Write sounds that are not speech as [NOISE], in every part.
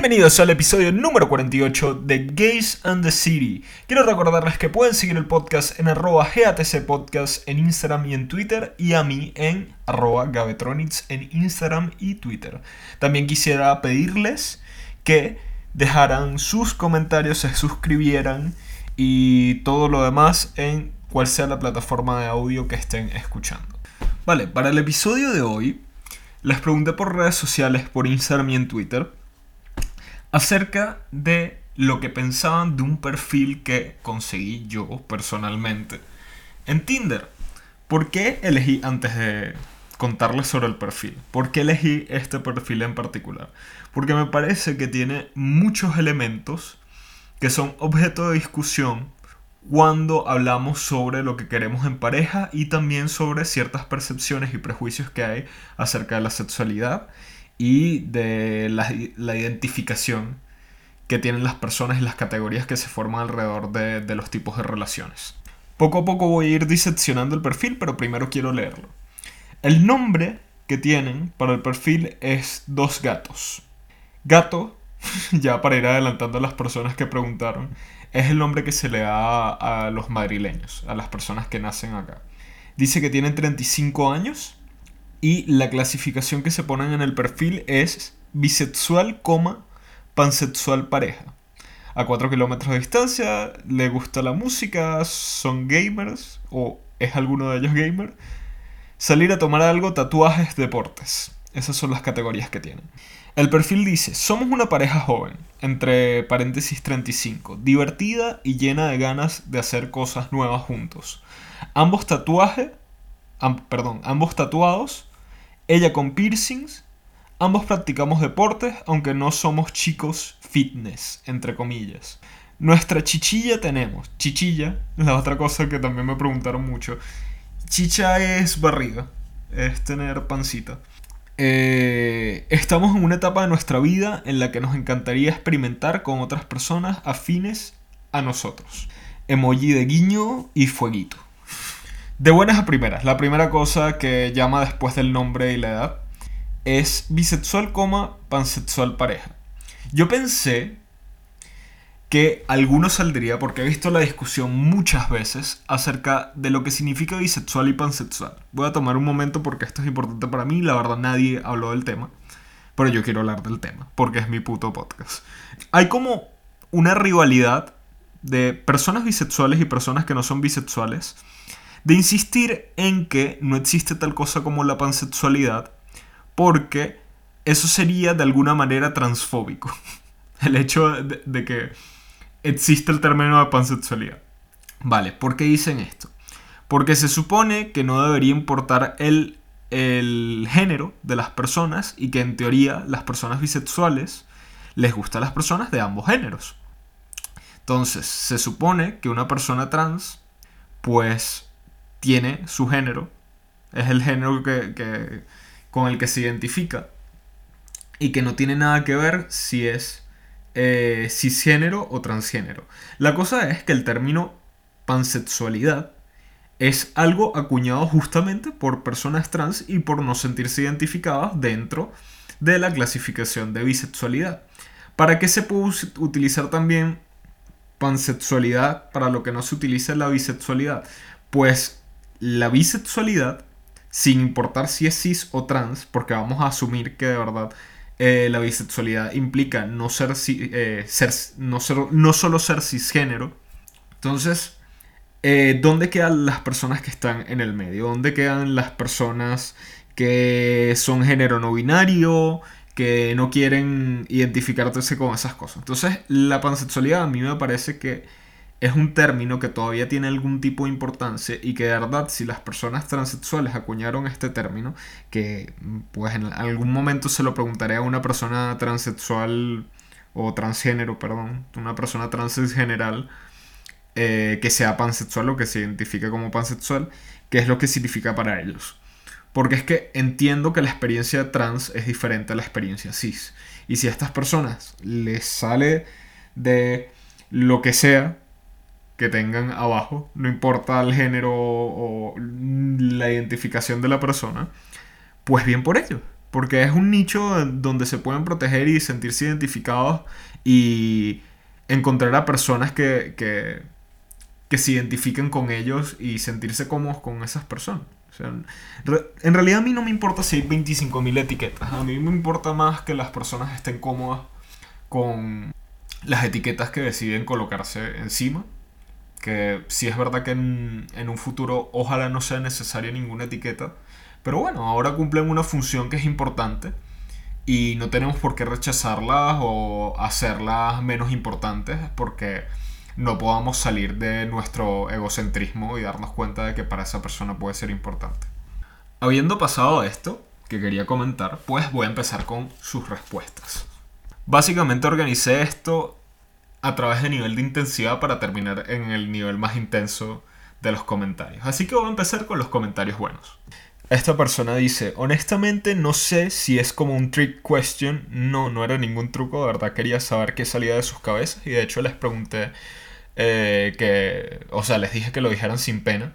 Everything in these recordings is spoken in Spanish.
Bienvenidos al episodio número 48 de Gays and the City. Quiero recordarles que pueden seguir el podcast en arroba GATC Podcast en Instagram y en Twitter y a mí en arroba en Instagram y Twitter. También quisiera pedirles que dejaran sus comentarios, se suscribieran y todo lo demás en cual sea la plataforma de audio que estén escuchando. Vale, para el episodio de hoy les pregunté por redes sociales, por Instagram y en Twitter acerca de lo que pensaban de un perfil que conseguí yo personalmente en Tinder. ¿Por qué elegí, antes de contarles sobre el perfil, por qué elegí este perfil en particular? Porque me parece que tiene muchos elementos que son objeto de discusión cuando hablamos sobre lo que queremos en pareja y también sobre ciertas percepciones y prejuicios que hay acerca de la sexualidad y de la, identificación que tienen las personas y las categorías que se forman alrededor de, de los tipos de relaciones. Poco a poco voy a ir diseccionando el perfil, pero primero quiero leerlo. El nombre que tienen para el perfil es Dos Gatos. Gato, [LAUGHS] ya para ir adelantando a las personas que preguntaron, es el nombre que se le da a los madrileños, a las personas que nacen acá. Dice que tienen 35 años y la clasificación que se ponen en el perfil es bisexual, pansexual pareja. A 4 kilómetros de distancia, le gusta la música, son gamers, o es alguno de ellos gamer. Salir a tomar algo, tatuajes, deportes. Esas son las categorías que tienen. El perfil dice, somos una pareja joven, entre paréntesis 35, divertida y llena de ganas de hacer cosas nuevas juntos. Ambos tatuajes, perdón, ambos tatuados, ella con piercings. Ambos practicamos deportes, aunque no somos chicos fitness, entre comillas. Nuestra chichilla tenemos. Chichilla, la otra cosa que también me preguntaron mucho. Chicha es barriga, es tener pancita. Eh, estamos en una etapa de nuestra vida en la que nos encantaría experimentar con otras personas afines a nosotros. Emoji de guiño y fueguito. De buenas a primeras, la primera cosa que llama después del nombre y la edad es bisexual, coma, pansexual pareja. Yo pensé que alguno saldría, porque he visto la discusión muchas veces acerca de lo que significa bisexual y pansexual. Voy a tomar un momento porque esto es importante para mí, la verdad nadie habló del tema, pero yo quiero hablar del tema, porque es mi puto podcast. Hay como una rivalidad de personas bisexuales y personas que no son bisexuales de insistir en que no existe tal cosa como la pansexualidad, porque eso sería de alguna manera transfóbico. [LAUGHS] El hecho de, que existe el término de pansexualidad. Vale, ¿por qué dicen esto? Porque se supone que no debería importar el, el género de las personas y que en teoría las personas bisexuales les gustan las personas de ambos géneros. Entonces, se supone que una persona trans, pues tiene su género, es el género que, con el que se identifica y que no tiene nada que ver si es eh, cisgénero o transgénero. La cosa es que el término pansexualidad es algo acuñado justamente por personas trans y por no sentirse identificadas dentro de la clasificación de bisexualidad. ¿Para qué se puede utilizar también pansexualidad para lo que no se utiliza la bisexualidad? Pues la bisexualidad, sin importar si es cis o trans, porque vamos a asumir que de verdad eh, la bisexualidad implica no ser, eh, ser, no no solo ser cisgénero. Entonces, eh, ¿dónde quedan las personas que están en el medio? ¿Dónde quedan las personas que son género no binario? que no quieren identificarse con esas cosas. Entonces, la pansexualidad a mí me parece que es un término que todavía tiene algún tipo de importancia y que de verdad si las personas transexuales acuñaron este término, que pues en algún momento se lo preguntaré a una persona transexual o transgénero, perdón, una persona trans en general eh, que sea pansexual o que se identifique como pansexual, qué es lo que significa para ellos. Porque es que entiendo que la experiencia trans es diferente a la experiencia cis. Y si a estas personas les sale de lo que sea, que tengan abajo, no importa el género o la identificación de la persona, pues bien por ello. Porque es un nicho donde se pueden proteger y sentirse identificados y encontrar a personas que, que, que se identifiquen con ellos y sentirse cómodos con esas personas. O sea, en realidad a mí no me importa si hay 25.000 etiquetas. A mí me importa más que las personas estén cómodas con las etiquetas que deciden colocarse encima. Que si es verdad que en, en un futuro ojalá no sea necesaria ninguna etiqueta. Pero bueno, ahora cumplen una función que es importante y no tenemos por qué rechazarlas o hacerlas menos importantes porque no podamos salir de nuestro egocentrismo y darnos cuenta de que para esa persona puede ser importante. Habiendo pasado esto, que quería comentar, pues voy a empezar con sus respuestas. Básicamente organicé esto a través de nivel de intensidad para terminar en el nivel más intenso de los comentarios. Así que voy a empezar con los comentarios buenos. Esta persona dice, honestamente no sé si es como un trick question. No, no era ningún truco, de verdad quería saber qué salía de sus cabezas y de hecho les pregunté eh, que, o sea, les dije que lo dijeran sin pena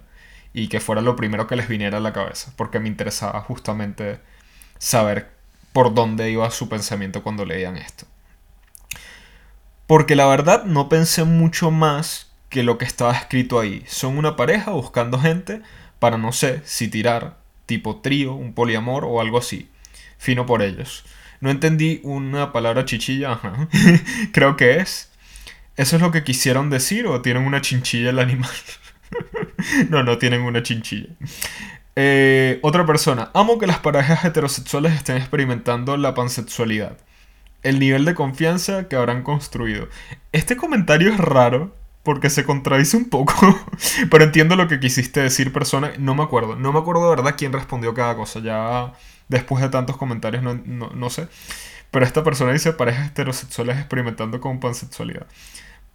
y que fuera lo primero que les viniera a la cabeza, porque me interesaba justamente saber por dónde iba su pensamiento cuando leían esto. Porque la verdad no pensé mucho más que lo que estaba escrito ahí. Son una pareja buscando gente para no sé si tirar, tipo trío, un poliamor o algo así. Fino por ellos. No entendí una palabra chichilla, [LAUGHS] Creo que es ¿Eso es lo que quisieron decir o tienen una chinchilla el animal? [LAUGHS] no, no tienen una chinchilla. Eh, otra persona. Amo que las parejas heterosexuales estén experimentando la pansexualidad. El nivel de confianza que habrán construido. Este comentario es raro porque se contradice un poco. [LAUGHS] pero entiendo lo que quisiste decir, persona. No me acuerdo. No me acuerdo de verdad quién respondió cada cosa. Ya después de tantos comentarios no, no sé. Pero esta persona dice parejas heterosexuales experimentando con pansexualidad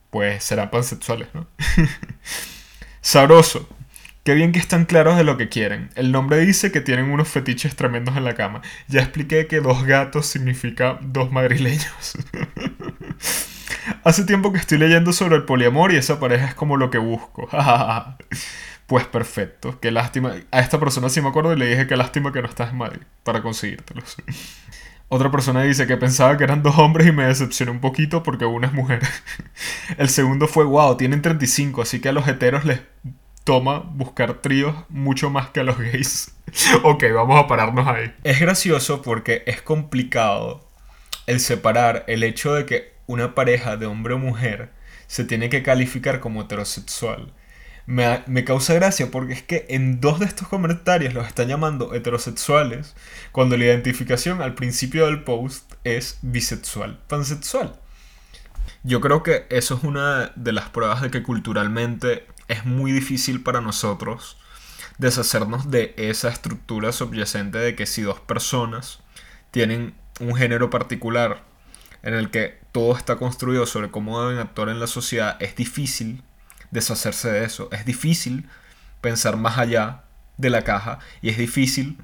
pues serán pansexuales, ¿no? [LAUGHS] Sabroso. Qué bien que están claros de lo que quieren. El nombre dice que tienen unos fetiches tremendos en la cama. Ya expliqué que dos gatos significa dos madrileños. [LAUGHS] Hace tiempo que estoy leyendo sobre el poliamor y esa pareja es como lo que busco. [LAUGHS] pues perfecto. Qué lástima. A esta persona sí me acuerdo y le dije que lástima que no estás en Madrid para conseguírtelos. [LAUGHS] Otra persona dice que pensaba que eran dos hombres y me decepcioné un poquito porque una es mujer. El segundo fue, wow, tienen 35, así que a los heteros les toma buscar tríos mucho más que a los gays. [LAUGHS] ok, vamos a pararnos ahí. Es gracioso porque es complicado el separar el hecho de que una pareja de hombre o mujer se tiene que calificar como heterosexual me, causa gracia porque es que en dos de estos comentarios los están llamando heterosexuales cuando la identificación al principio del post es bisexual, pansexual. Yo creo que eso es una de las pruebas de que culturalmente es muy difícil para nosotros deshacernos de esa estructura subyacente de que si dos personas tienen un género particular en el que todo está construido sobre cómo deben actuar en la sociedad, es difícil deshacerse de eso. Es difícil pensar más allá de la caja y es difícil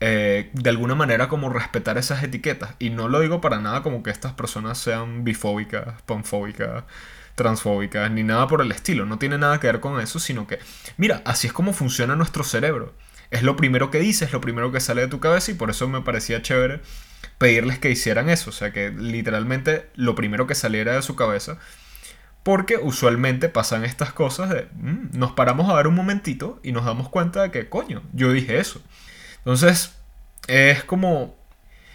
eh, de alguna manera como respetar esas etiquetas. Y no lo digo para nada como que estas personas sean bifóbicas, panfóbicas, transfóbicas, ni nada por el estilo. No tiene nada que ver con eso, sino que, mira, así es como funciona nuestro cerebro. Es lo primero que dices, lo primero que sale de tu cabeza y por eso me parecía chévere pedirles que hicieran eso. O sea, que literalmente lo primero que saliera de su cabeza porque usualmente pasan estas cosas de mm, nos paramos a ver un momentito y nos damos cuenta de que, coño, yo dije eso. Entonces, es como...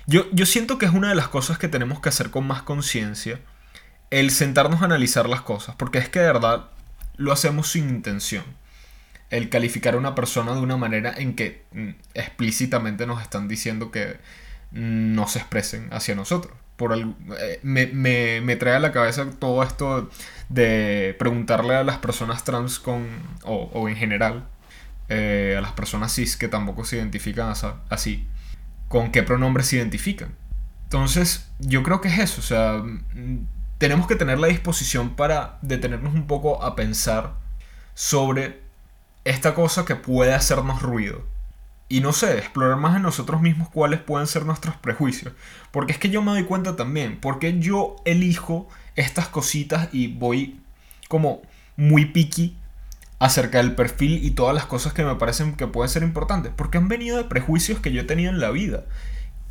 Yo, yo siento que es una de las cosas que tenemos que hacer con más conciencia, el sentarnos a analizar las cosas, porque es que de verdad lo hacemos sin intención. El calificar a una persona de una manera en que mm, explícitamente nos están diciendo que no se expresen hacia nosotros. Por eh, me, me, me, trae a la cabeza todo esto de preguntarle a las personas trans con, o, en general, eh, a las personas cis que tampoco se identifican así, con qué pronombres se identifican. Entonces, yo creo que es eso, o sea, mm, tenemos que tener la disposición para detenernos un poco a pensar sobre esta cosa que puede hacernos ruido. Y no sé, explorar más en nosotros mismos cuáles pueden ser nuestros prejuicios. Porque es que yo me doy cuenta también, porque yo elijo estas cositas y voy como muy picky acerca del perfil y todas las cosas que me parecen que pueden ser importantes, porque han venido de prejuicios que yo he tenido en la vida.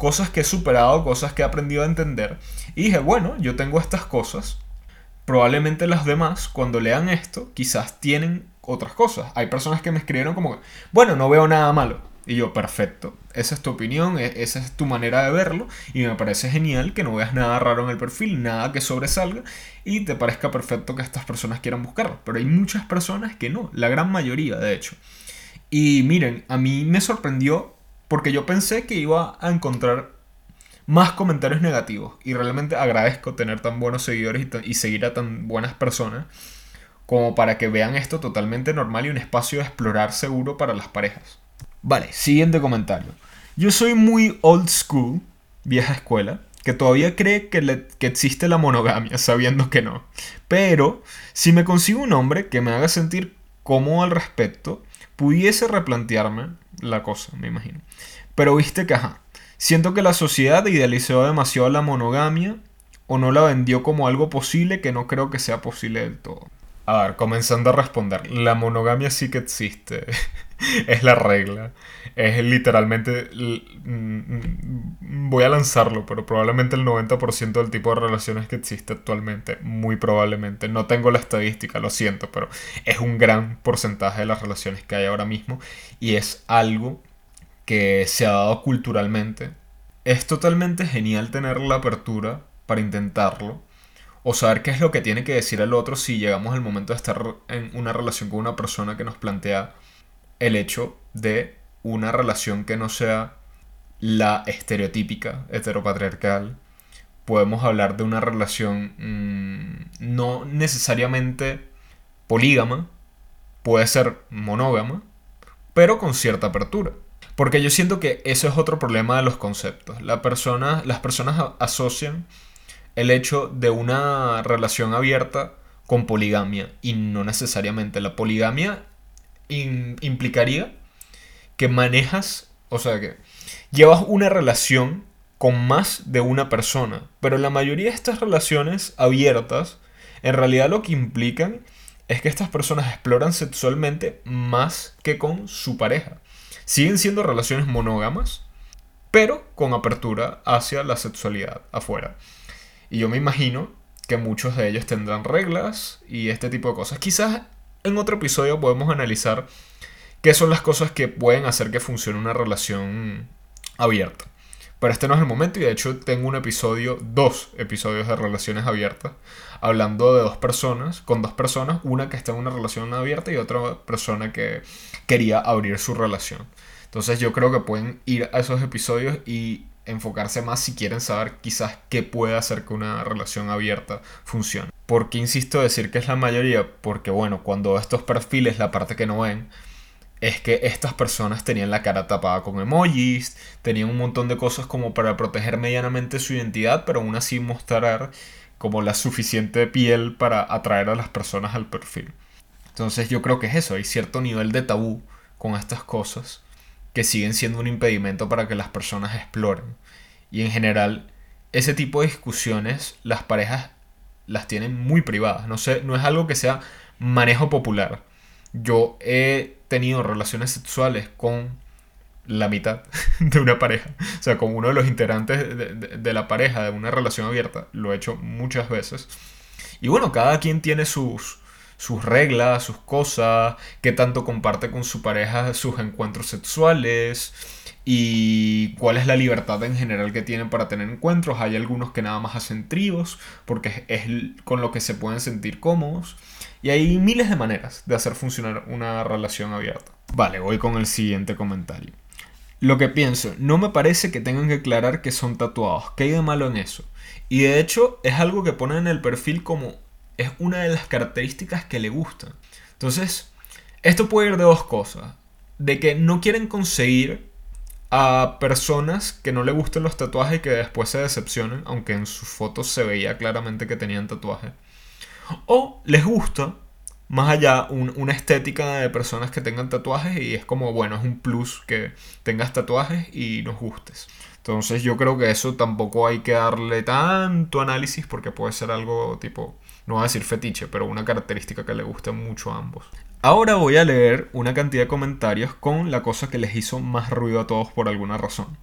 Cosas que he superado, cosas que he aprendido a entender. Y dije, bueno, yo tengo estas cosas. Probablemente las demás, cuando lean esto, quizás tienen otras cosas. Hay personas que me escribieron como, bueno, no veo nada malo. Y yo, perfecto, esa es tu opinión, e-, esa es tu manera de verlo y me parece genial que no veas nada raro en el perfil, nada que sobresalga y te parezca perfecto que estas personas quieran buscarlo. Pero hay muchas personas que no, la gran mayoría de hecho. Y miren, a mí me sorprendió porque yo pensé que iba a encontrar más comentarios negativos y realmente agradezco tener tan buenos seguidores y, seguir a tan buenas personas como para que vean esto totalmente normal y un espacio de explorar seguro para las parejas. Vale, siguiente comentario. Yo soy muy old school, vieja escuela, que todavía cree que, que, existe la monogamia, sabiendo que no. Pero, si me consigo un hombre que me haga sentir cómodo al respecto, pudiese replantearme la cosa, me imagino. Pero viste que, ajá, siento que la sociedad idealizó demasiado la monogamia o no la vendió como algo posible que no creo que sea posible del todo. A ver, comenzando a responder, la monogamia sí que existe. [LAUGHS] es la regla. Es literalmente... Mm, voy a lanzarlo, pero probablemente el 90% del tipo de relaciones que existe actualmente. Muy probablemente. No tengo la estadística, lo siento, pero es un gran porcentaje de las relaciones que hay ahora mismo. Y es algo que se ha dado culturalmente. Es totalmente genial tener la apertura para intentarlo o saber qué es lo que tiene que decir el otro si llegamos al momento de estar en una relación con una persona que nos plantea el hecho de una relación que no sea la estereotípica heteropatriarcal. Podemos hablar de una relación mm, no necesariamente polígama, puede ser monógama, pero con cierta apertura. Porque yo siento que eso es otro problema de los conceptos. La persona, las personas asocian el hecho de una relación abierta con poligamia y no necesariamente. La poligamia implicaría que manejas, o sea que llevas una relación con más de una persona, pero la mayoría de estas relaciones abiertas en realidad lo que implican es que estas personas exploran sexualmente más que con su pareja. Siguen siendo relaciones monógamas, pero con apertura hacia la sexualidad afuera. Y yo me imagino que muchos de ellos tendrán reglas y este tipo de cosas. Quizás en otro episodio podemos analizar qué son las cosas que pueden hacer que funcione una relación abierta. Pero este no es el momento y de hecho tengo un episodio, dos episodios de relaciones abiertas, hablando de dos personas, con dos personas, una que está en una relación abierta y otra persona que quería abrir su relación. Entonces yo creo que pueden ir a esos episodios y enfocarse más si quieren saber quizás qué puede hacer que una relación abierta funcione. ¿Por qué insisto decir que es la mayoría? Porque bueno, cuando estos perfiles, la parte que no ven, es que estas personas tenían la cara tapada con emojis, tenían un montón de cosas como para proteger medianamente su identidad, pero aún así mostrar como la suficiente piel para atraer a las personas al perfil. Entonces yo creo que es eso, hay cierto nivel de tabú con estas cosas siguen siendo un impedimento para que las personas exploren. Y en general, ese tipo de discusiones las parejas las tienen muy privadas. No, sé, no es algo que sea manejo popular. Yo he tenido relaciones sexuales con la mitad [LAUGHS] de una pareja. O sea, con uno de los integrantes de, de, la pareja de una relación abierta. Lo he hecho muchas veces. Y bueno, cada quien tiene sus, sus reglas, sus cosas, qué tanto comparte con su pareja sus encuentros sexuales y cuál es la libertad en general que tienen para tener encuentros. Hay algunos que nada más hacen tríos porque es con lo que se pueden sentir cómodos. Y hay miles de maneras de hacer funcionar una relación abierta. Vale, voy con el siguiente comentario. Lo que pienso, no me parece que tengan que aclarar que son tatuados. ¿Qué hay de malo en eso? Y de hecho es algo que ponen en el perfil como es una de las características que le gustan. Entonces, esto puede ir de dos cosas. De que no quieren conseguir a personas que no le gusten los tatuajes y que después se decepcionen, aunque en sus fotos se veía claramente que tenían tatuajes. O les gusta, más allá, una estética de personas que tengan tatuajes y es como, bueno, es un plus que tengas tatuajes y nos gustes. Entonces yo creo que eso tampoco hay que darle tanto análisis porque puede ser algo tipo no voy a decir fetiche, pero una característica que le gusta mucho a ambos. Ahora voy a leer una cantidad de comentarios con la cosa que les hizo más ruido a todos por alguna razón.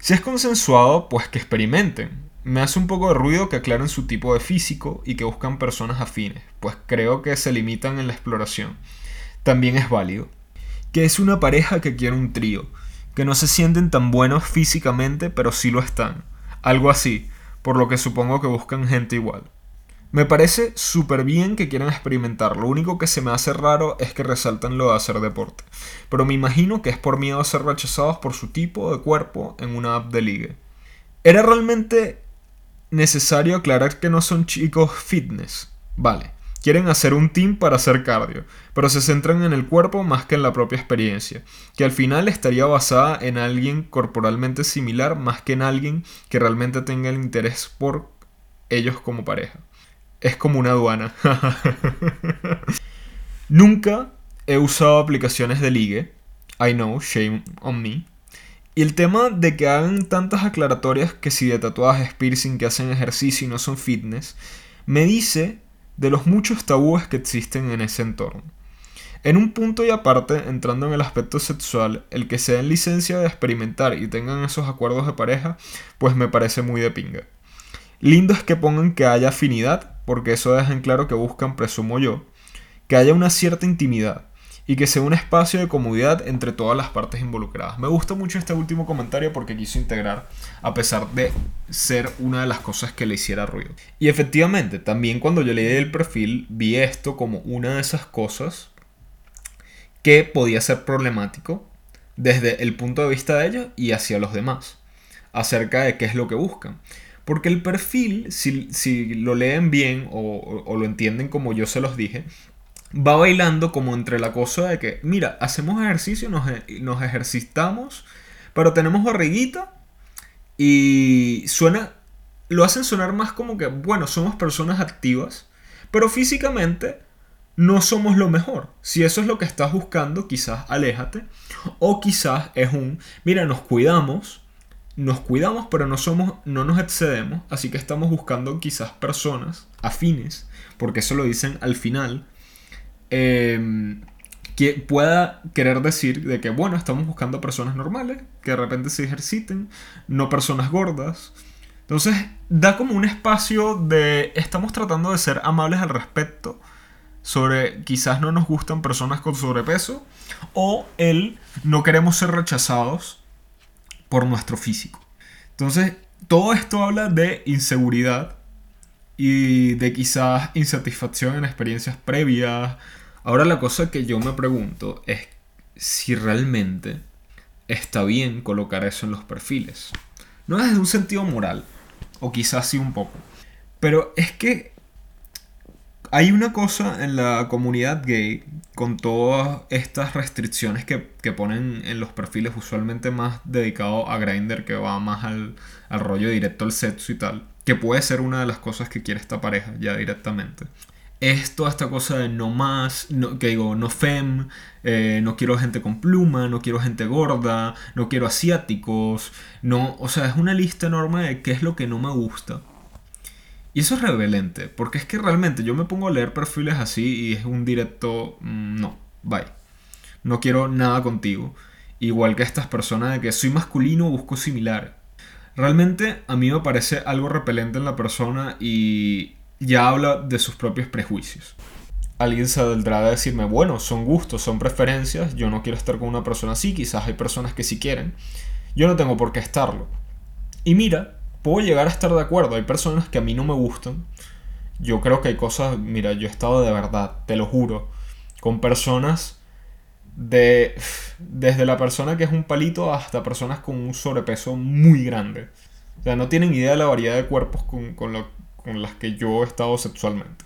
Si es consensuado, pues que experimenten. Me hace un poco de ruido que aclaren su tipo de físico y que buscan personas afines, pues creo que se limitan en la exploración. También es válido. Que es una pareja que quiere un trío, que no se sienten tan buenos físicamente, pero sí lo están. Algo así, por lo que supongo que buscan gente igual. Me parece súper bien que quieran experimentar, lo único que se me hace raro es que resaltan lo de hacer deporte, pero me imagino que es por miedo a ser rechazados por su tipo de cuerpo en una app de ligue. ¿Era realmente necesario aclarar que no son chicos fitness? Vale, quieren hacer un team para hacer cardio, pero se centran en el cuerpo más que en la propia experiencia, que al final estaría basada en alguien corporalmente similar más que en alguien que realmente tenga el interés por ellos como pareja es como una aduana. Nunca he usado aplicaciones de ligue. I know, shame on me. Y el tema de que hagan tantas aclaratorias que si de tatuajes, piercing, que hacen ejercicio y no son fitness, me dice de los muchos tabúes que existen en ese entorno. En un punto y aparte, entrando en el aspecto sexual, el que se den licencia de experimentar y tengan esos acuerdos de pareja, pues me parece muy de pinga. Lindo es que pongan que haya afinidad, porque eso deja en claro que buscan, presumo yo, que haya una cierta intimidad y que sea un espacio de comodidad entre todas las partes involucradas. Me gusta mucho este último comentario porque quiso integrar, a pesar de ser una de las cosas que le hiciera ruido. Y efectivamente, también cuando yo leí el perfil, vi esto como una de esas cosas que podía ser problemático desde el punto de vista de ellos y hacia los demás, acerca de qué es lo que buscan. Porque el perfil, si, lo leen bien o, lo entienden como yo se los dije, va bailando como entre la cosa de que, mira, hacemos ejercicio, nos, nos ejercitamos, pero tenemos barriguita y suena, lo hacen sonar más como que, bueno, somos personas activas, pero físicamente no somos lo mejor. Si eso es lo que estás buscando, quizás aléjate. O quizás es un, mira, nos cuidamos, nos cuidamos pero no somos no nos excedemos así que estamos buscando quizás personas afines porque eso lo dicen al final em, que pueda querer decir de que bueno estamos buscando personas normales que de repente se ejerciten no personas gordas. Entonces da como un espacio de estamos tratando de ser amables al respecto sobre quizás no nos gustan personas con sobrepeso o el no queremos ser rechazados por nuestro físico. Entonces, todo esto habla de inseguridad y de quizás insatisfacción en experiencias previas. Ahora la cosa que yo me pregunto es si realmente está bien colocar eso en los perfiles. No desde un sentido moral, o quizás sí un poco. Pero es que hay una cosa en la comunidad gay con todas estas restricciones que, ponen en los perfiles usualmente más dedicado a Grindr que va más al, rollo directo al sexo y tal, que puede ser una de las cosas que quiere esta pareja ya directamente. Es toda esta cosa de no más, no, que digo, no fem, eh, no quiero gente con pluma, no quiero gente gorda, no quiero asiáticos, no, o sea, es una lista enorme de qué es lo que no me gusta. Y eso es rebelente, porque es que realmente yo me pongo a leer perfiles así y es un directo, mm, no, bye. No quiero nada contigo. Igual que estas personas de que soy masculino, busco similar. Realmente a mí me parece algo repelente en la persona y ya habla de sus propios prejuicios. Alguien se saldrá a decirme, bueno, son gustos, son preferencias, yo no quiero estar con una persona así, quizás hay personas que sí quieren. Yo no tengo por qué estarlo. Y mira, puedo llegar a estar de acuerdo. Hay personas que a mí no me gustan. Yo creo que hay cosas, mira, yo he estado de verdad, te lo juro, con personas de desde la persona que es un palito hasta personas con un sobrepeso muy grande. O sea, no tienen idea de la variedad de cuerpos con, con, con las que yo he estado sexualmente.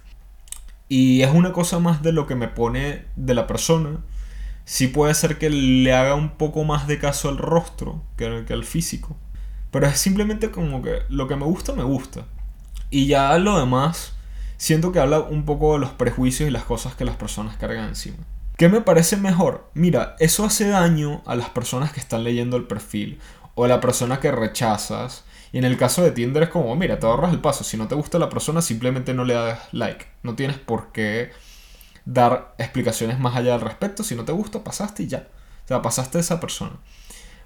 Y es una cosa más de lo que me pone de la persona. Sí puede ser que le haga un poco más de caso al rostro que, que al físico. Pero es simplemente como que lo que me gusta, me gusta. Y ya lo demás, siento que habla un poco de los prejuicios y las cosas que las personas cargan encima. ¿Qué me parece mejor? Mira, eso hace daño a las personas que están leyendo el perfil o a la persona que rechazas. Y en el caso de Tinder es como, mira, te ahorras el paso. Si no te gusta la persona, simplemente no le das like. No tienes por qué dar explicaciones más allá al respecto. Si no te gusta, pasaste y ya. O sea, pasaste a esa persona.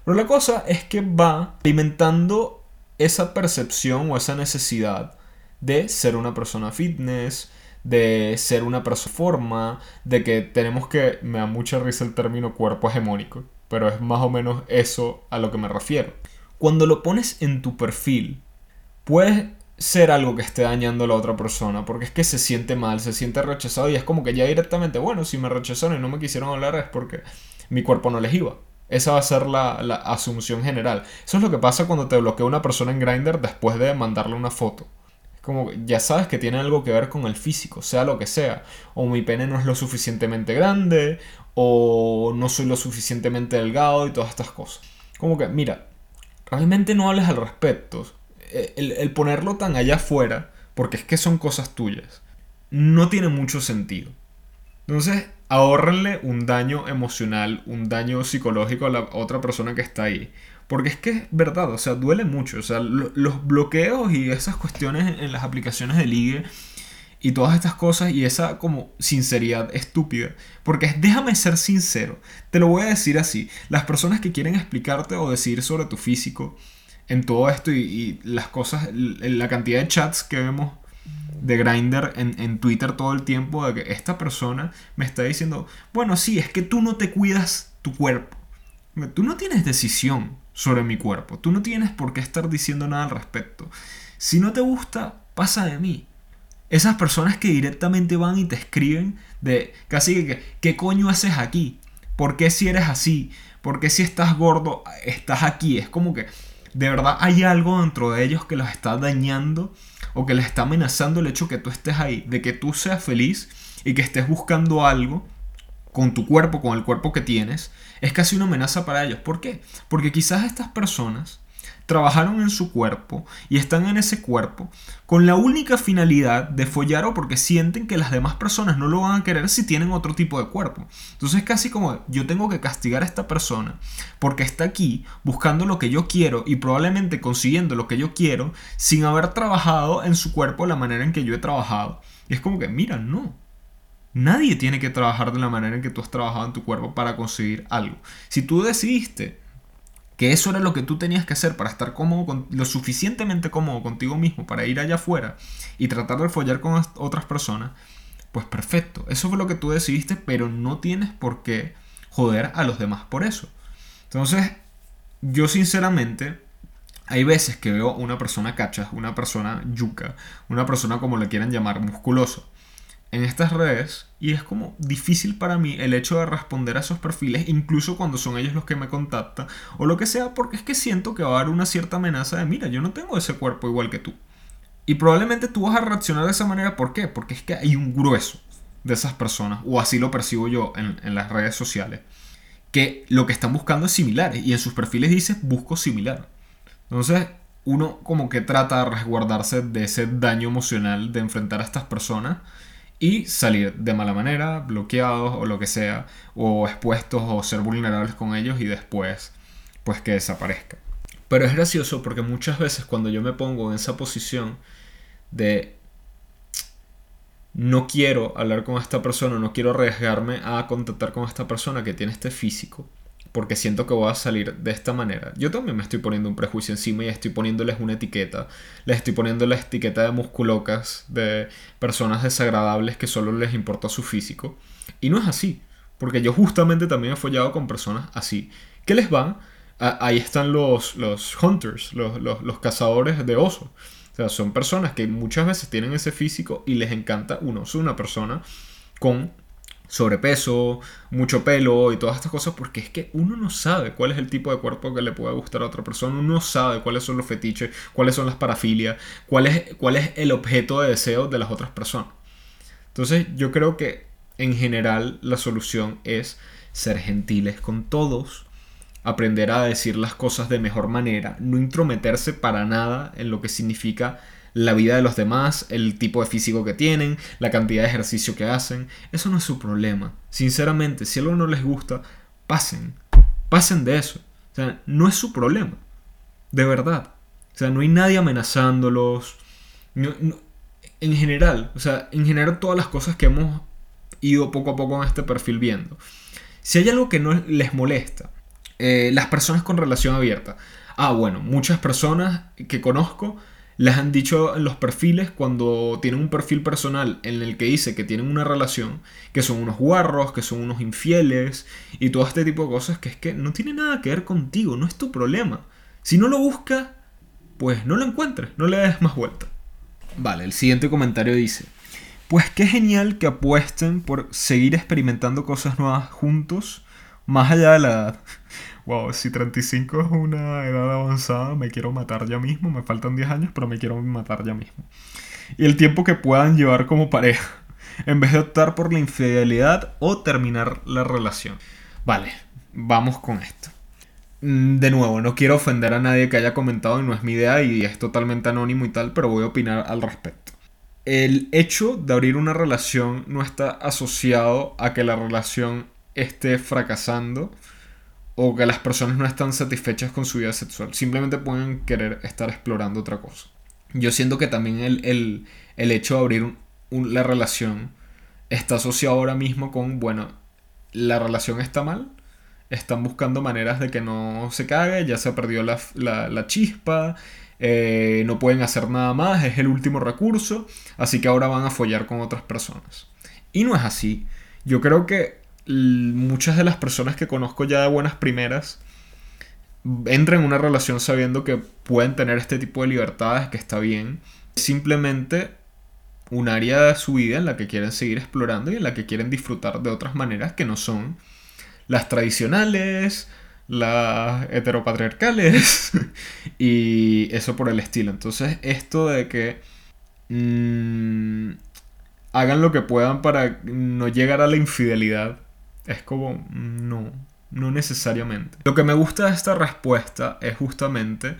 Pero la cosa es que va alimentando esa percepción o esa necesidad de ser una persona fitness, de ser una persona forma, de que tenemos que, me da mucha risa el término cuerpo hegemónico, pero es más o menos eso a lo que me refiero. Cuando lo pones en tu perfil, puede ser algo que esté dañando a la otra persona, porque es que se siente mal, se siente rechazado y es como que ya directamente, bueno, si me rechazaron y no me quisieron hablar es porque mi cuerpo no les iba. Esa va a ser la, la asunción general. Eso es lo que pasa cuando te bloquea una persona en Grindr después de mandarle una foto como ya sabes que tiene algo que ver con el físico, sea lo que sea. O mi pene no es lo suficientemente grande, o no soy lo suficientemente delgado y todas estas cosas. Como que, mira, realmente no hables al respecto. Eh, el, el ponerlo tan allá afuera, porque es que son cosas tuyas, no tiene mucho sentido. Entonces, ahorrenle un daño emocional, un daño psicológico a la otra persona que está ahí. Porque es que es verdad, o sea, duele mucho. O sea, los bloqueos y esas cuestiones en, las aplicaciones de ligue y todas estas cosas y esa como sinceridad estúpida. Porque déjame ser sincero, te lo voy a decir así. Las personas que quieren explicarte o decir sobre tu físico en todo esto y, las cosas, la cantidad de chats que vemos de Grinder en, en, Twitter todo el tiempo de que esta persona me está diciendo, bueno, sí, es que tú no te cuidas tu cuerpo. Tú no tienes decisión sobre mi cuerpo. Tú no tienes por qué estar diciendo nada al respecto. Si no te gusta, pasa de mí. Esas personas que directamente van y te escriben de casi que, ¿qué coño haces aquí? ¿Por qué si eres así? ¿Por qué si estás gordo estás aquí? Es como que de verdad hay algo dentro de ellos que los está dañando o que les está amenazando el hecho que tú estés ahí, de que tú seas feliz y que estés buscando algo con tu cuerpo, con el cuerpo que tienes, es casi una amenaza para ellos. ¿Por qué? Porque quizás estas personas trabajaron en su cuerpo y están en ese cuerpo con la única finalidad de follar o porque sienten que las demás personas no lo van a querer si tienen otro tipo de cuerpo. Entonces casi como yo tengo que castigar a esta persona porque está aquí buscando lo que yo quiero y probablemente consiguiendo lo que yo quiero sin haber trabajado en su cuerpo la manera en que yo he trabajado. Y es como que, mira, no. Nadie tiene que trabajar de la manera en que tú has trabajado en tu cuerpo para conseguir algo. Si tú decidiste que eso era lo que tú tenías que hacer para estar cómodo, lo suficientemente cómodo contigo mismo para ir allá afuera y tratar de follar con otras personas, pues perfecto. Eso fue lo que tú decidiste, pero no tienes por qué joder a los demás por eso. Entonces, yo sinceramente, hay veces que veo una persona cacha, una persona yuca, una persona como le quieran llamar, musculoso en estas redes y es como difícil para mí el hecho de responder a esos perfiles, incluso cuando son ellos los que me contactan o lo que sea, porque es que siento que va a haber una cierta amenaza de, mira, yo no tengo ese cuerpo igual que tú. Y probablemente tú vas a reaccionar de esa manera, ¿por qué? Porque es que hay un grueso de esas personas, o así lo percibo yo en, en las redes sociales, que lo que están buscando es similares y en sus perfiles dice busco similar. Entonces, uno como que trata de resguardarse de ese daño emocional de enfrentar a estas personas y salir de mala manera, bloqueados o lo que sea, o expuestos o ser vulnerables con ellos y después pues que desaparezca. Pero es gracioso porque muchas veces cuando yo me pongo en esa posición de no quiero hablar con esta persona, no quiero arriesgarme a contactar con esta persona que tiene este físico, porque siento que voy a salir de esta manera. Yo también me estoy poniendo un prejuicio encima y estoy poniéndoles una etiqueta. Les estoy poniendo la etiqueta de musculocas, de personas desagradables que solo les importa su físico. Y no es así, porque yo justamente también he follado con personas así. ¿Qué les van? ahí están los, los hunters, los, los, cazadores de osos. O sea, son personas que muchas veces tienen ese físico y les encanta un oso, una persona con sobrepeso, mucho pelo y todas estas cosas, porque es que uno no sabe cuál es el tipo de cuerpo que le puede gustar a otra persona, uno no sabe cuáles son los fetiches, cuáles son las parafilias, cuál es, cuál es el objeto de deseo de las otras personas. Entonces yo creo que en general la solución es ser gentiles con todos, aprender a decir las cosas de mejor manera, no intrometerse para nada en lo que significa la vida de los demás, el tipo de físico que tienen, la cantidad de ejercicio que hacen. Eso no es su problema. Sinceramente, si algo no les gusta, pasen. Pasen de eso. O sea, no es su problema. De verdad. O sea, no hay nadie amenazándolos. en general, o sea, en general todas las cosas que hemos ido poco a poco en este perfil viendo. Si hay algo que no les molesta, Eh, las personas con relación abierta. Ah, bueno, muchas personas que conozco les han dicho en los perfiles cuando tienen un perfil personal en el que dice que tienen una relación, que son unos guarros, que son unos infieles y todo este tipo de cosas que es que no tiene nada que ver contigo, no es tu problema. Si no lo buscas, pues no lo encuentres, no le des más vuelta. Vale, el siguiente comentario dice, pues qué genial que apuesten por seguir experimentando cosas nuevas juntos, más allá de la. Wow, si 35 es una edad avanzada, me quiero matar ya mismo, me faltan 10 años, pero me quiero matar ya mismo. Y el tiempo que puedan llevar como pareja, [LAUGHS] en vez de optar por la infidelidad o terminar la relación. Vale, vamos con esto. Mm, de nuevo, no quiero ofender a nadie que haya comentado y no es mi idea y es totalmente anónimo y tal, pero voy a opinar al respecto. El hecho de abrir una relación no está asociado a que la relación esté fracasando o que las personas no están satisfechas con su vida sexual. Simplemente pueden querer estar explorando otra cosa. Yo siento que también el, hecho de abrir la relación está asociado ahora mismo con, bueno, la relación está mal, están buscando maneras de que no se cague, ya se perdió la, la, chispa, eh, no pueden hacer nada más, es el último recurso, así que ahora van a follar con otras personas. Y no es así. Yo creo que muchas de las personas que conozco ya de buenas primeras entran en una relación sabiendo que pueden tener este tipo de libertades, que está bien. Simplemente un área de su vida en la que quieren seguir explorando y en la que quieren disfrutar de otras maneras que no son las tradicionales, las heteropatriarcales [LAUGHS] y eso por el estilo. Entonces esto de que mm, hagan lo que puedan para no llegar a la infidelidad es como no, no necesariamente. Lo que me gusta de esta respuesta es justamente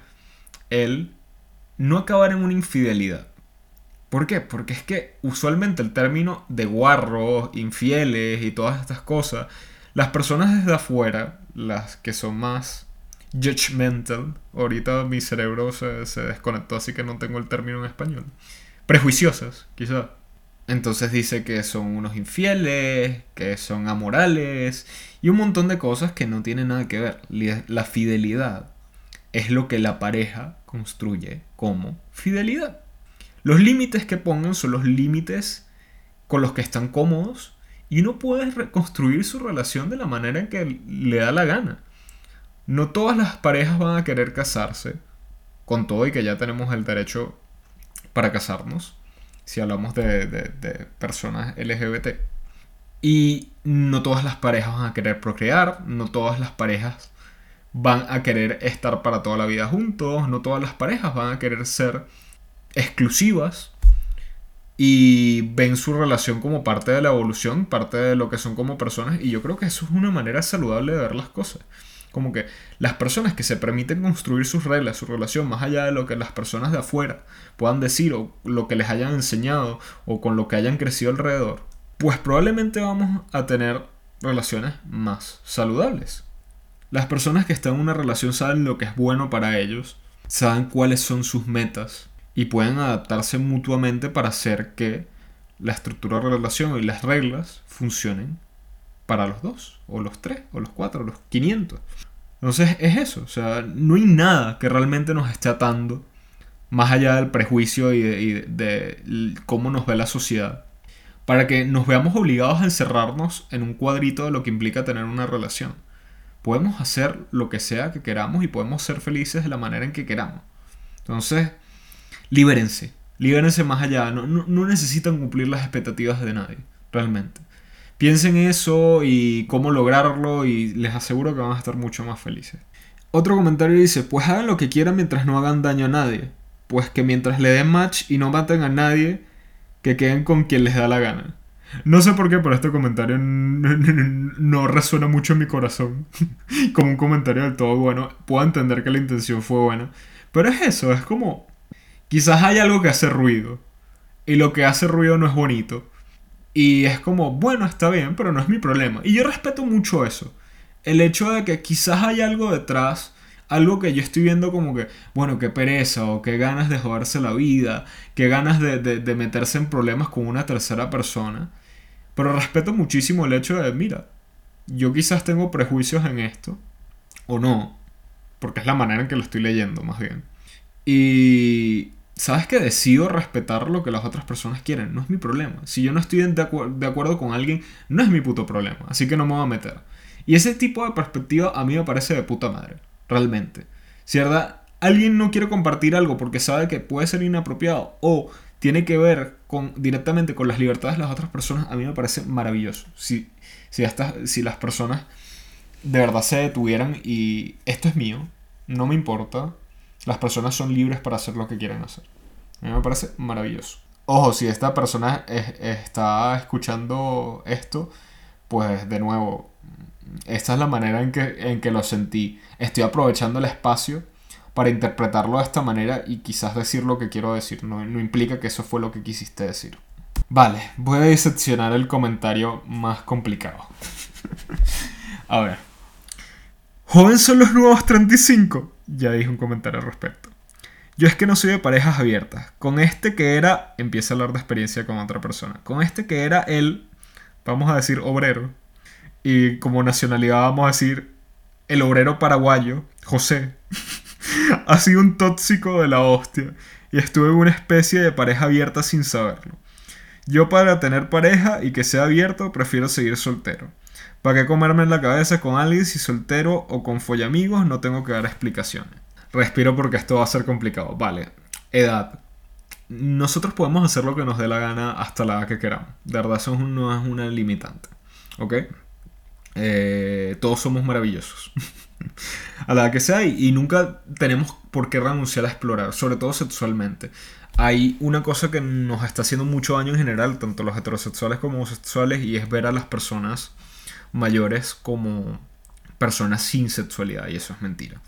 el no acabar en una infidelidad. ¿Por qué? Porque es que usualmente el término de guarros, infieles y todas estas cosas las personas desde afuera, las que son más judgmental, ahorita mi cerebro se, desconectó, así que no tengo el término en español. Prejuiciosas, quizás. Entonces dice que son unos infieles, que son amorales y un montón de cosas que no tienen nada que ver. La fidelidad es lo que la pareja construye como fidelidad. Los límites que pongan son los límites con los que están cómodos y uno puede reconstruir su relación de la manera en que le da la gana. No todas las parejas van a querer casarse, con todo y que ya tenemos el derecho para casarnos, si hablamos de, personas LGBT. Y no todas las parejas van a querer procrear, no todas las parejas van a querer estar para toda la vida juntos, no todas las parejas van a querer ser exclusivas y ven su relación como parte de la evolución, parte de lo que son como personas y yo creo que eso es una manera saludable de ver las cosas. Como que las personas que se permiten construir sus reglas, su relación, más allá de lo que las personas de afuera puedan decir o lo que les hayan enseñado o con lo que hayan crecido alrededor, pues probablemente vamos a tener relaciones más saludables. Las personas que están en una relación saben lo que es bueno para ellos, saben cuáles son sus metas, y pueden adaptarse mutuamente para hacer que la estructura de relación y las reglas funcionen para los dos, o los tres, o los cuatro, o los 500. Entonces es eso, o sea, no hay nada que realmente nos esté atando más allá del prejuicio y de, cómo nos ve la sociedad, para que nos veamos obligados a encerrarnos en un cuadrito de lo que implica tener una relación. Podemos hacer lo que sea que queramos y podemos ser felices de la manera en que queramos. Entonces, libérense, libérense más allá, no, no, necesitan cumplir las expectativas de nadie, realmente. Piensen eso y cómo lograrlo y les aseguro que van a estar mucho más felices. Otro comentario dice, pues hagan lo que quieran mientras no hagan daño a nadie. Pues que mientras le den match y no maten a nadie, que queden con quien les da la gana. No sé por qué, pero este comentario no, resuena mucho en mi corazón. [LAUGHS] como un comentario del todo bueno. Puedo entender que la intención fue buena. Pero es eso, es como Quizás hay algo que hace ruido. Y lo que hace ruido no es bonito. Y es como, bueno, está bien, pero no es mi problema. Y yo respeto mucho eso. El hecho de que quizás hay algo detrás, algo que yo estoy viendo como que, bueno, qué pereza o qué ganas de joderse la vida, qué ganas de, de meterse en problemas con una tercera persona. Pero respeto muchísimo el hecho de, mira, yo quizás tengo prejuicios en esto, o no, porque es la manera en que lo estoy leyendo más bien. Y sabes que decido respetar lo que las otras personas quieren, no es mi problema. Si yo no estoy de, acuerdo con alguien, no es mi puto problema, así que no me voy a meter. Y ese tipo de perspectiva a mí me parece de puta madre, realmente. Si verdad, alguien no quiere compartir algo porque sabe que puede ser inapropiado o tiene que ver directamente con las libertades de las otras personas, a mí me parece maravilloso. Si, si, estas, si las personas de verdad se detuvieran y esto es mío, no me importa, las personas son libres para hacer lo que quieran hacer. A mí me parece maravilloso. Ojo, si esta persona está escuchando esto, pues de nuevo, esta es la manera en que, en que lo sentí. Estoy aprovechando el espacio para interpretarlo de esta manera y quizás decir lo que quiero decir. No, implica que eso fue lo que quisiste decir. Vale, voy a diseccionar el comentario más complicado. [LAUGHS] a ver. ¿Joven son los nuevos 35? Ya dije un comentario al respecto. Yo es que no soy de parejas abiertas. Con este que era, empieza a hablar de experiencia con otra persona. Con este que era el, vamos a decir, obrero. Y como nacionalidad vamos a decir, el obrero paraguayo, José. [LAUGHS] ha sido un tóxico de la hostia y estuve en una especie de pareja abierta sin saberlo. Yo para tener pareja y que sea abierto prefiero seguir soltero. ¿Para qué comerme en la cabeza con alguien si soltero o con follamigos no tengo que dar explicaciones? Respiro porque esto va a ser complicado. Vale, edad. Nosotros podemos hacer lo que nos dé la gana hasta la edad que queramos. De verdad, eso no es una limitante. ¿Ok? Eh, todos somos maravillosos. [LAUGHS] a la que sea y, nunca tenemos por qué renunciar a explorar, sobre todo sexualmente. Hay una cosa que nos está haciendo mucho daño en general, tanto los heterosexuales como homosexuales, y es ver a las personas mayores como personas sin sexualidad, y eso es mentira.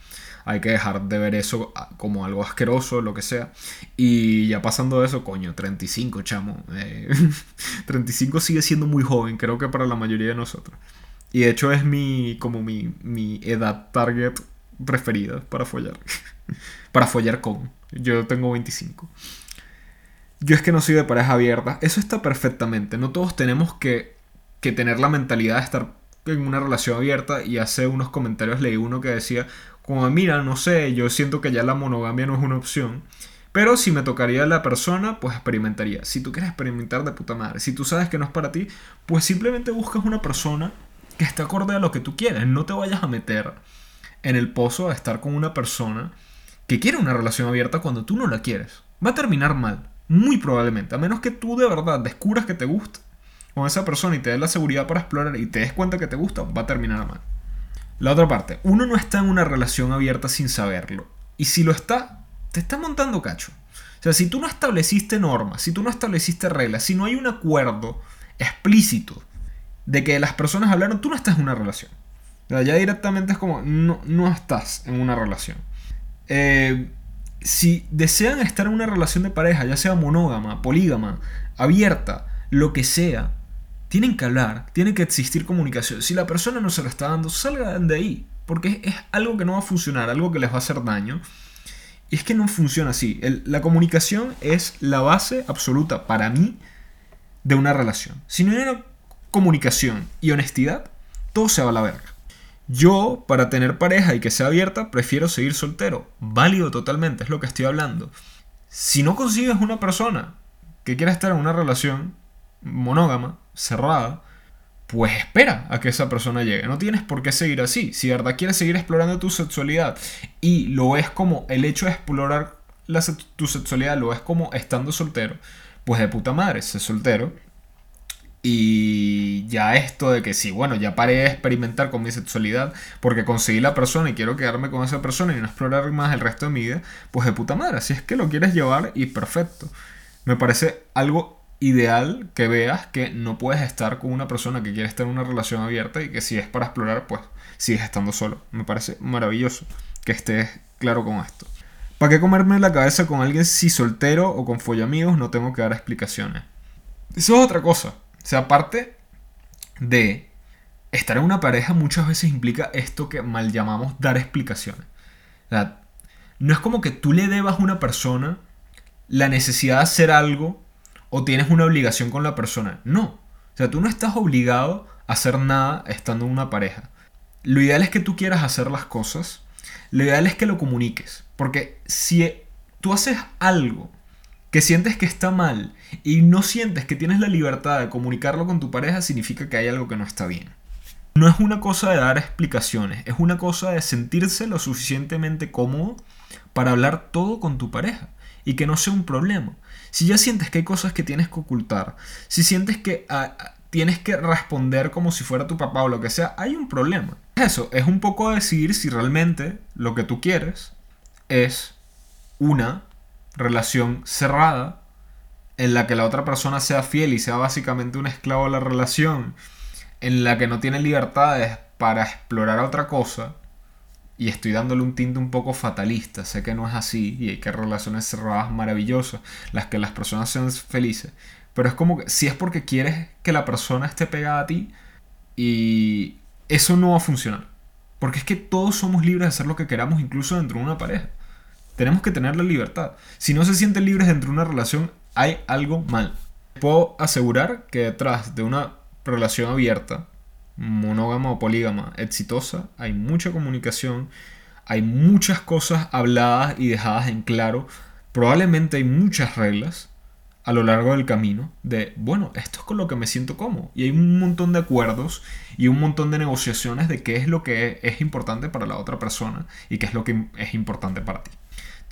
Hay que dejar de ver eso como algo asqueroso, lo que sea. Y ya pasando eso, coño, 35, chamo. 35 eh, [LAUGHS] sigue siendo muy joven, creo que para la mayoría de nosotros. Y de hecho es mi, como mi, mi edad target preferida para follar. [LAUGHS] para follar con. Yo tengo 25. Yo es que no soy de pareja abierta. Eso está perfectamente. No todos tenemos que, que tener la mentalidad de estar en una relación abierta. Y hace unos comentarios leí uno que decía, como mira, no sé, yo siento que ya la monogamia no es una opción. Pero si me tocaría la persona, pues experimentaría. Si tú quieres experimentar de puta madre, si tú sabes que no es para ti, pues simplemente buscas una persona que esté acorde a lo que tú quieres. No te vayas a meter en el pozo a estar con una persona que quiere una relación abierta cuando tú no la quieres. Va a terminar mal, muy probablemente, a menos que tú de verdad descubras que te gusta con esa persona y te des la seguridad para explorar y te des cuenta que te gusta, va a terminar mal. La otra parte, uno no está en una relación abierta sin saberlo. Y si lo está, te está montando cacho. O sea, si tú no estableciste normas, si tú no estableciste reglas, si no hay un acuerdo explícito de que las personas hablaron, tú no estás en una relación. O ya directamente es como, no, no estás en una relación. Eh, si desean estar en una relación de pareja, ya sea monógama, polígama, abierta, lo que sea, tienen que hablar, tiene que existir comunicación. Si la persona no se lo está dando, salgan de ahí, porque es, algo que no va a funcionar, algo que les va a hacer daño. Y es que no funciona así. la comunicación es la base absoluta para mí de una relación. Si no hay una comunicación y honestidad, todo se va a la verga. Yo, para tener pareja y que sea abierta, prefiero seguir soltero. Válido totalmente, es lo que estoy hablando. Si no consigues una persona que quiera estar en una relación monógama, cerrada, pues espera a que esa persona llegue. No tienes por qué seguir así. Si de verdad quieres seguir explorando tu sexualidad y lo es como el hecho de explorar tu sexualidad, lo es como estando soltero, pues de puta madre, sé soltero y ya esto de que sí, bueno, ya paré de experimentar con mi sexualidad porque conseguí la persona y quiero quedarme con esa persona y no explorar más el resto de mi vida, pues de puta madre, si es que lo quieres llevar y perfecto. Me parece algo ideal que veas que no puedes estar con una persona que quiere estar en una relación abierta y que si es para explorar, pues sigues estando solo. Me parece maravilloso que estés claro con esto. ¿Para qué comerme la cabeza con alguien si soltero o con follamigos no tengo que dar explicaciones? Eso es otra cosa. O sea, aparte de estar en una pareja muchas veces implica esto que mal llamamos dar explicaciones. O sea, no es como que tú le debas a una persona la necesidad de hacer algo o tienes una obligación con la persona. No. O sea, tú no estás obligado a hacer nada estando en una pareja. lo ideal es que tú quieras hacer las cosas, lo ideal es que lo comuniques. Porque si tú haces algo que sientes que está mal y no sientes que tienes la libertad de comunicarlo con tu pareja, significa que hay algo que no está bien. No es una cosa de dar explicaciones, es una cosa de sentirse lo suficientemente cómodo para hablar todo con tu pareja y que no sea un problema. Si ya sientes que hay cosas que tienes que ocultar, si sientes que ah, ah, tienes que responder como si fuera tu papá o lo que sea, hay un problema. Eso es un poco decidir si realmente lo que tú quieres es una relación cerrada en la que la otra persona sea fiel y sea básicamente un esclavo de la relación, en la que no tiene libertades para explorar otra cosa, y estoy dándole un tinte un poco fatalista, sé que no es así y hay que relaciones cerradas maravillosas, las que las personas sean felices, pero es como que si es porque quieres que la persona esté pegada a ti y eso no va a funcionar, porque es que todos somos libres de hacer lo que queramos incluso dentro de una pareja. Tenemos que tener la libertad. Si no se sienten libres dentro de una relación, hay algo mal. Puedo asegurar que detrás de una relación abierta, monógama o polígama, exitosa, hay mucha comunicación, hay muchas cosas habladas y dejadas en claro, probablemente hay muchas reglas a lo largo del camino de, bueno, esto es con lo que me siento cómodo. Y hay un montón de acuerdos y un montón de negociaciones de qué es lo que es importante para la otra persona y qué es lo que es importante para ti.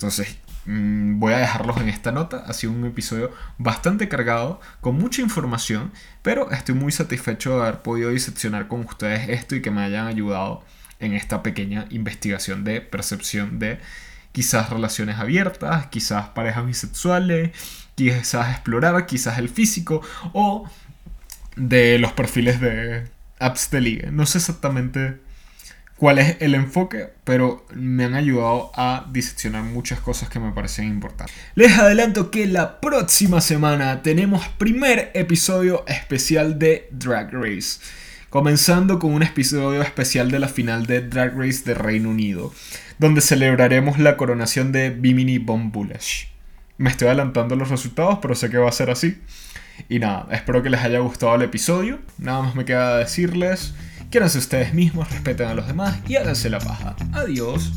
Entonces, mm, voy a dejarlos en esta nota. Ha sido un episodio bastante cargado, con mucha información, pero estoy muy satisfecho de haber podido diseccionar con ustedes esto y que me hayan ayudado en esta pequeña investigación de percepción de quizás relaciones abiertas, quizás parejas bisexuales, quizás explorar, quizás el físico o de los perfiles de apps de liga. No sé exactamente cuál es el enfoque, pero me han ayudado a diseccionar muchas cosas que me parecen importantes. Les adelanto que la próxima semana tenemos primer episodio especial de Drag Race. Comenzando con un episodio especial de la final de Drag Race de Reino Unido, donde celebraremos la coronación de Bimini Von Me estoy adelantando los resultados, pero sé que va a ser así. Y nada, espero que les haya gustado el episodio. Nada más me queda decirles Quédense ustedes mismos, respeten a los demás y háganse la paja. Adiós.